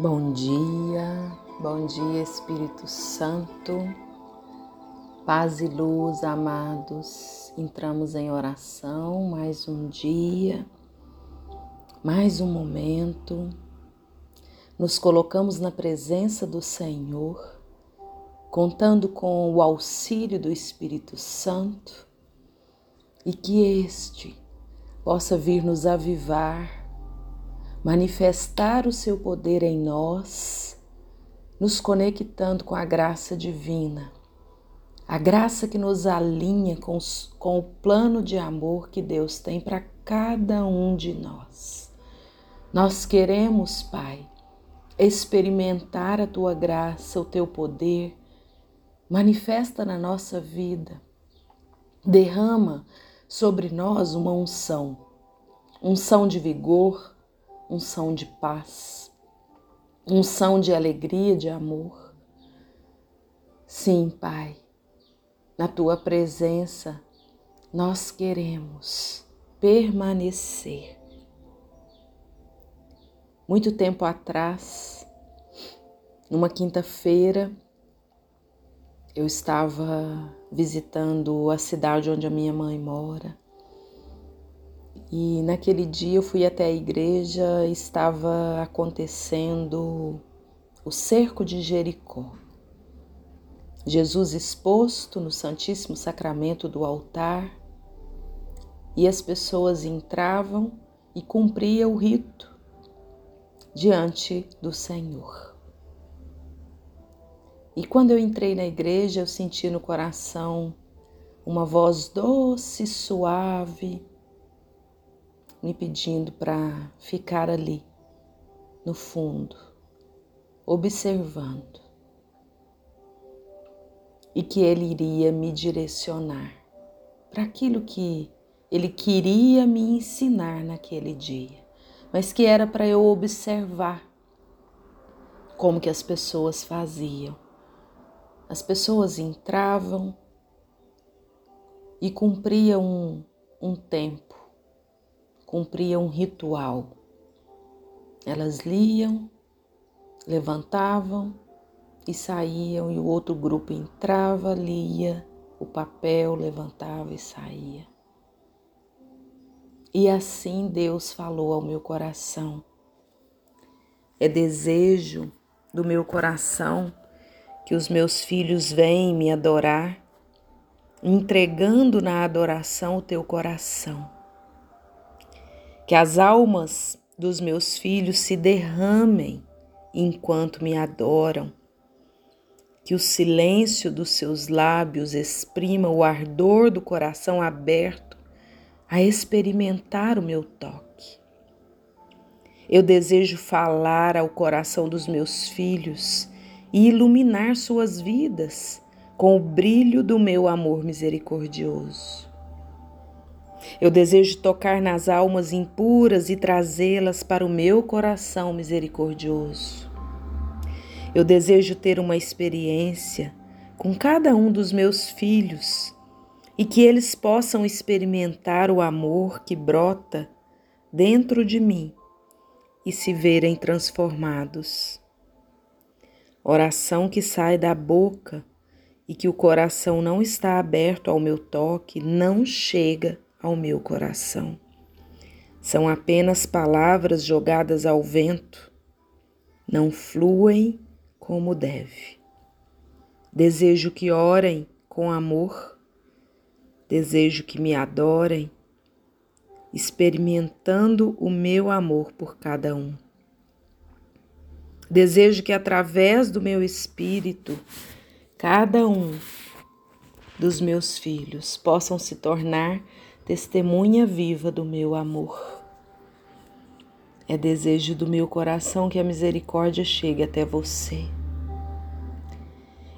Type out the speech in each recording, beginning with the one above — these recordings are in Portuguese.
Bom dia, bom dia Espírito Santo, paz e luz, amados. Entramos em oração mais um dia, mais um momento. Nos colocamos na presença do Senhor, contando com o auxílio do Espírito Santo e que este possa vir nos avivar manifestar o seu poder em nós, nos conectando com a graça divina, a graça que nos alinha com, com o plano de amor que Deus tem para cada um de nós. Nós queremos, Pai, experimentar a tua graça, o teu poder, manifesta na nossa vida, derrama sobre nós uma unção, unção de vigor, unção de paz, unção de alegria, de amor. Sim, Pai, na tua presença nós queremos permanecer. Muito tempo atrás, numa quinta-feira, eu estava visitando a cidade onde a minha mãe mora e naquele dia eu fui até a igreja, estava acontecendo o cerco de Jericó. Jesus exposto no Santíssimo Sacramento do altar, e as pessoas entravam e cumpriam o rito diante do Senhor. E quando eu entrei na igreja, eu senti no coração uma voz doce, suave, me pedindo para ficar ali, no fundo, observando. E que ele iria me direcionar para aquilo que ele queria me ensinar naquele dia, mas que era para eu observar como que as pessoas faziam. As pessoas entravam e cumpriam um, um tempo cumpriam um ritual. Elas liam, levantavam e saíam, e o outro grupo entrava, lia o papel, levantava e saía. E assim Deus falou ao meu coração. É desejo do meu coração que os meus filhos venham me adorar, entregando na adoração o teu coração que as almas dos meus filhos se derramem enquanto me adoram, que o silêncio dos seus lábios exprima o ardor do coração aberto a experimentar o meu toque. Eu desejo falar ao coração dos meus filhos e iluminar suas vidas com o brilho do meu amor misericordioso. Eu desejo tocar nas almas impuras e trazê-las para o meu coração misericordioso. Eu desejo ter uma experiência com cada um dos meus filhos e que eles possam experimentar o amor que brota dentro de mim e se verem transformados. Oração que sai da boca e que o coração não está aberto ao meu toque não chega ao meu coração. São apenas palavras jogadas ao vento, não fluem como deve. Desejo que orem com amor, desejo que me adorem, experimentando o meu amor por cada um. Desejo que através do meu espírito, cada um dos meus filhos possam se tornar testemunha viva do meu amor. É desejo do meu coração que a misericórdia chegue até você.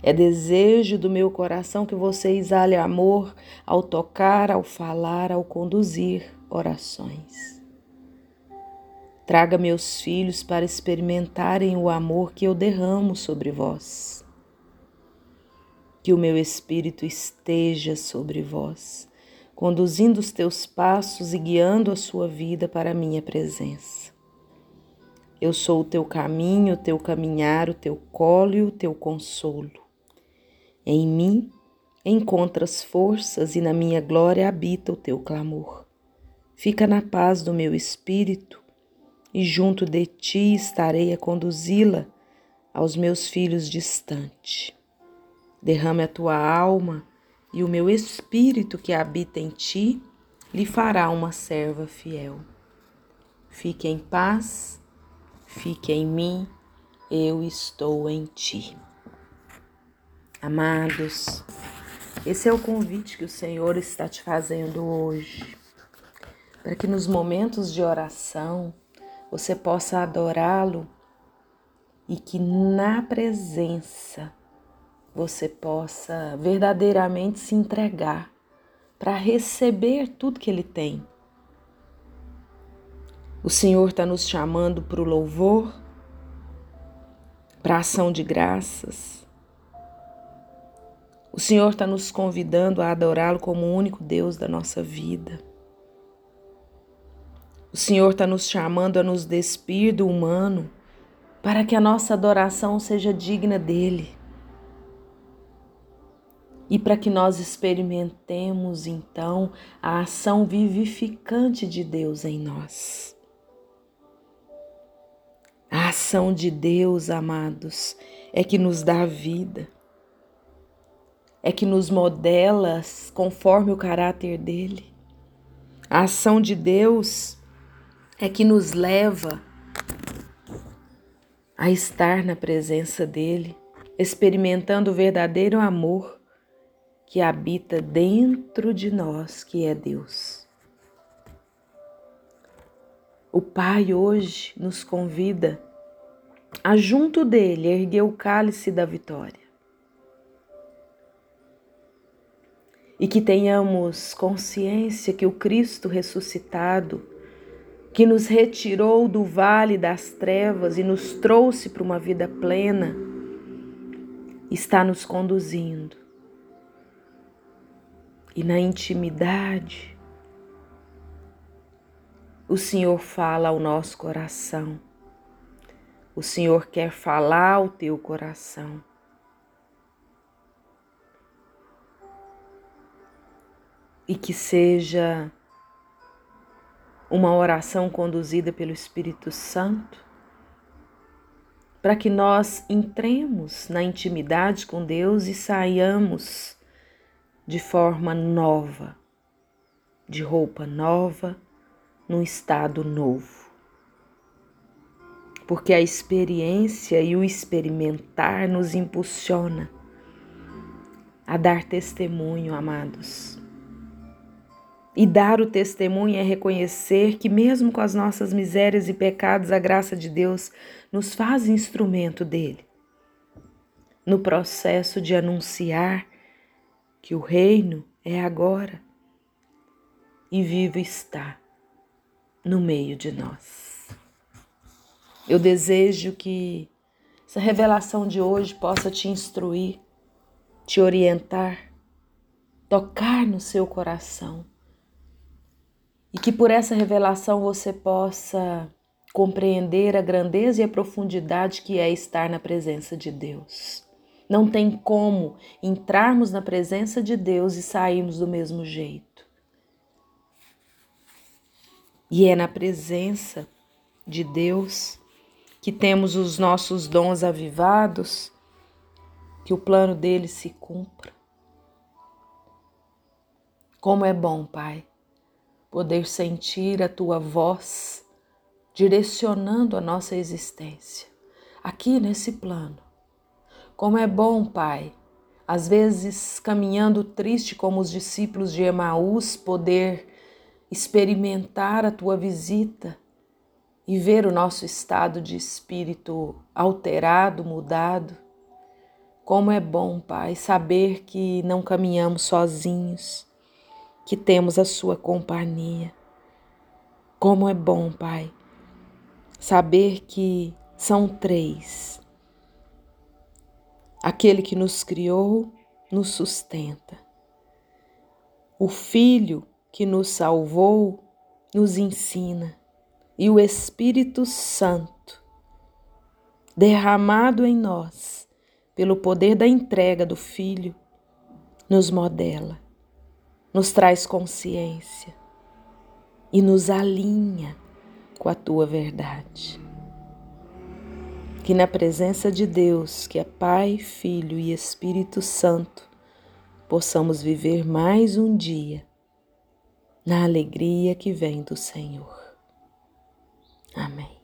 É desejo do meu coração que você exale amor ao tocar, ao falar, ao conduzir orações. Traga meus filhos para experimentarem o amor que eu derramo sobre vós. Que o meu espírito esteja sobre vós conduzindo os teus passos e guiando a sua vida para a minha presença. Eu sou o teu caminho, o teu caminhar, o teu colo e o teu consolo. Em mim encontras forças e na minha glória habita o teu clamor. Fica na paz do meu espírito e junto de ti estarei a conduzi-la aos meus filhos distante. Derrame a tua alma e o meu espírito que habita em ti lhe fará uma serva fiel. Fique em paz, fique em mim, eu estou em ti. Amados, esse é o convite que o Senhor está te fazendo hoje, para que nos momentos de oração você possa adorá-lo e que na presença você possa verdadeiramente se entregar para receber tudo que Ele tem. O Senhor está nos chamando para o louvor, para a ação de graças. O Senhor está nos convidando a adorá-lo como o único Deus da nossa vida. O Senhor está nos chamando a nos despir do humano para que a nossa adoração seja digna dele e para que nós experimentemos então a ação vivificante de Deus em nós. A ação de Deus, amados, é que nos dá vida, é que nos modela conforme o caráter dele. A ação de Deus é que nos leva a estar na presença dele, experimentando o verdadeiro amor que habita dentro de nós, que é Deus. O Pai hoje nos convida a, junto dele, erguer o cálice da vitória. E que tenhamos consciência que o Cristo ressuscitado, que nos retirou do vale das trevas e nos trouxe para uma vida plena, está nos conduzindo e na intimidade, o Senhor fala ao nosso coração. O Senhor quer falar ao teu coração. E que seja uma oração conduzida pelo Espírito Santo, para que nós entremos na intimidade com Deus e saiamos de forma nova, de roupa nova, num estado novo. Porque a experiência e o experimentar nos impulsiona a dar testemunho, amados. E dar o testemunho é reconhecer que, mesmo com as nossas misérias e pecados, a graça de Deus nos faz instrumento dele. No processo de anunciar que o reino é agora e vivo está no meio de nós. Eu desejo que essa revelação de hoje possa te instruir, te orientar, tocar no seu coração e que por essa revelação você possa compreender a grandeza e a profundidade que é estar na presença de Deus. Não tem como entrarmos na presença de Deus e sairmos do mesmo jeito. E é na presença de Deus que temos os nossos dons avivados, que o plano dele se cumpra. Como é bom, Pai, poder sentir a tua voz direcionando a nossa existência aqui nesse plano como é bom, Pai, às vezes caminhando triste como os discípulos de Emaús, poder experimentar a tua visita e ver o nosso estado de espírito alterado, mudado. Como é bom, Pai, saber que não caminhamos sozinhos, que temos a Sua companhia. Como é bom, Pai, saber que são três Aquele que nos criou nos sustenta. O Filho que nos salvou nos ensina. E o Espírito Santo derramado em nós pelo poder da entrega do Filho, nos modela, nos traz consciência e nos alinha com a tua verdade. Que na presença de Deus, que é Pai, Filho e Espírito Santo, possamos viver mais um dia na alegria que vem do Senhor. Amém.